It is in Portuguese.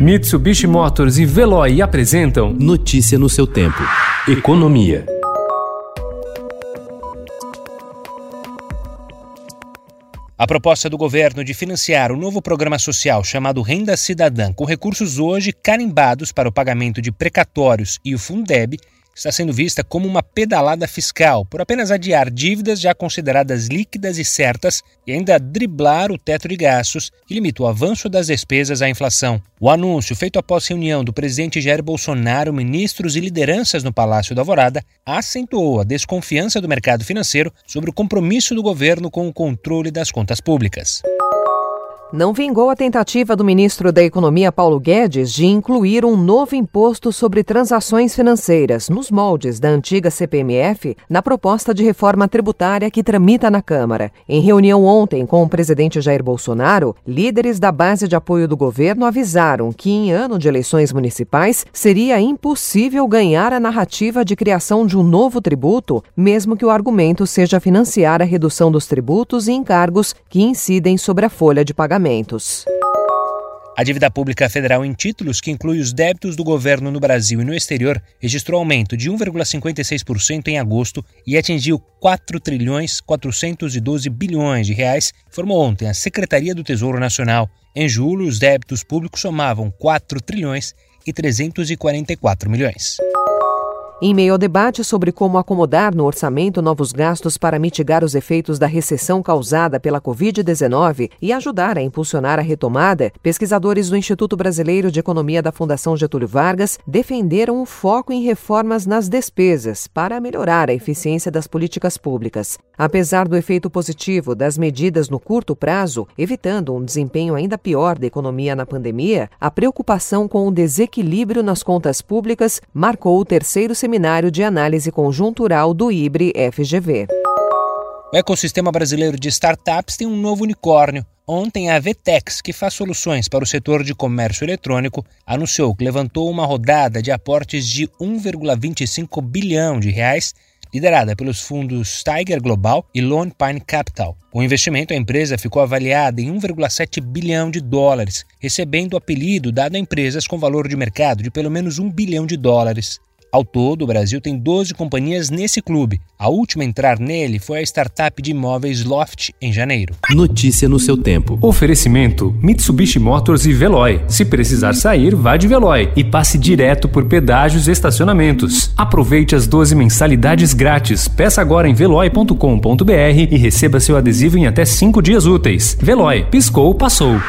Mitsubishi Motors e Veloy apresentam Notícia no seu tempo. Economia. A proposta do governo de financiar o novo programa social chamado Renda Cidadã, com recursos hoje carimbados para o pagamento de precatórios e o Fundeb, está sendo vista como uma pedalada fiscal por apenas adiar dívidas já consideradas líquidas e certas e ainda driblar o teto de gastos que limita o avanço das despesas à inflação. O anúncio, feito após reunião do presidente Jair Bolsonaro, ministros e lideranças no Palácio da Alvorada, acentuou a desconfiança do mercado financeiro sobre o compromisso do governo com o controle das contas públicas. Não vingou a tentativa do ministro da Economia Paulo Guedes de incluir um novo imposto sobre transações financeiras nos moldes da antiga CPMF na proposta de reforma tributária que tramita na Câmara. Em reunião ontem com o presidente Jair Bolsonaro, líderes da base de apoio do governo avisaram que em ano de eleições municipais seria impossível ganhar a narrativa de criação de um novo tributo, mesmo que o argumento seja financiar a redução dos tributos e encargos que incidem sobre a folha de pagamento pagamentos. A dívida pública federal em títulos, que inclui os débitos do governo no Brasil e no exterior, registrou aumento de 1,56% em agosto e atingiu 4 trilhões 412 bilhões de reais, informou ontem a Secretaria do Tesouro Nacional. Em julho, os débitos públicos somavam 4 trilhões e 344 milhões. Em meio ao debate sobre como acomodar no orçamento novos gastos para mitigar os efeitos da recessão causada pela Covid-19 e ajudar a impulsionar a retomada, pesquisadores do Instituto Brasileiro de Economia da Fundação Getúlio Vargas defenderam o foco em reformas nas despesas para melhorar a eficiência das políticas públicas. Apesar do efeito positivo das medidas no curto prazo, evitando um desempenho ainda pior da economia na pandemia, a preocupação com o desequilíbrio nas contas públicas marcou o terceiro semestre Seminário de Análise Conjuntural do IBRE FGV. O ecossistema brasileiro de startups tem um novo unicórnio. Ontem, a Vtex, que faz soluções para o setor de comércio eletrônico, anunciou que levantou uma rodada de aportes de 1,25 bilhão de reais, liderada pelos fundos Tiger Global e Lone Pine Capital. Com o investimento, a empresa ficou avaliada em 1,7 bilhão de dólares, recebendo o apelido dado a empresas com valor de mercado de pelo menos 1 bilhão de dólares. Ao todo, o Brasil tem 12 companhias nesse clube. A última a entrar nele foi a startup de imóveis Loft, em janeiro. Notícia no seu tempo. Oferecimento: Mitsubishi Motors e Veloy. Se precisar sair, vá de Veloy e passe direto por pedágios e estacionamentos. Aproveite as 12 mensalidades grátis. Peça agora em veloy.com.br e receba seu adesivo em até 5 dias úteis. Veloy, piscou, passou.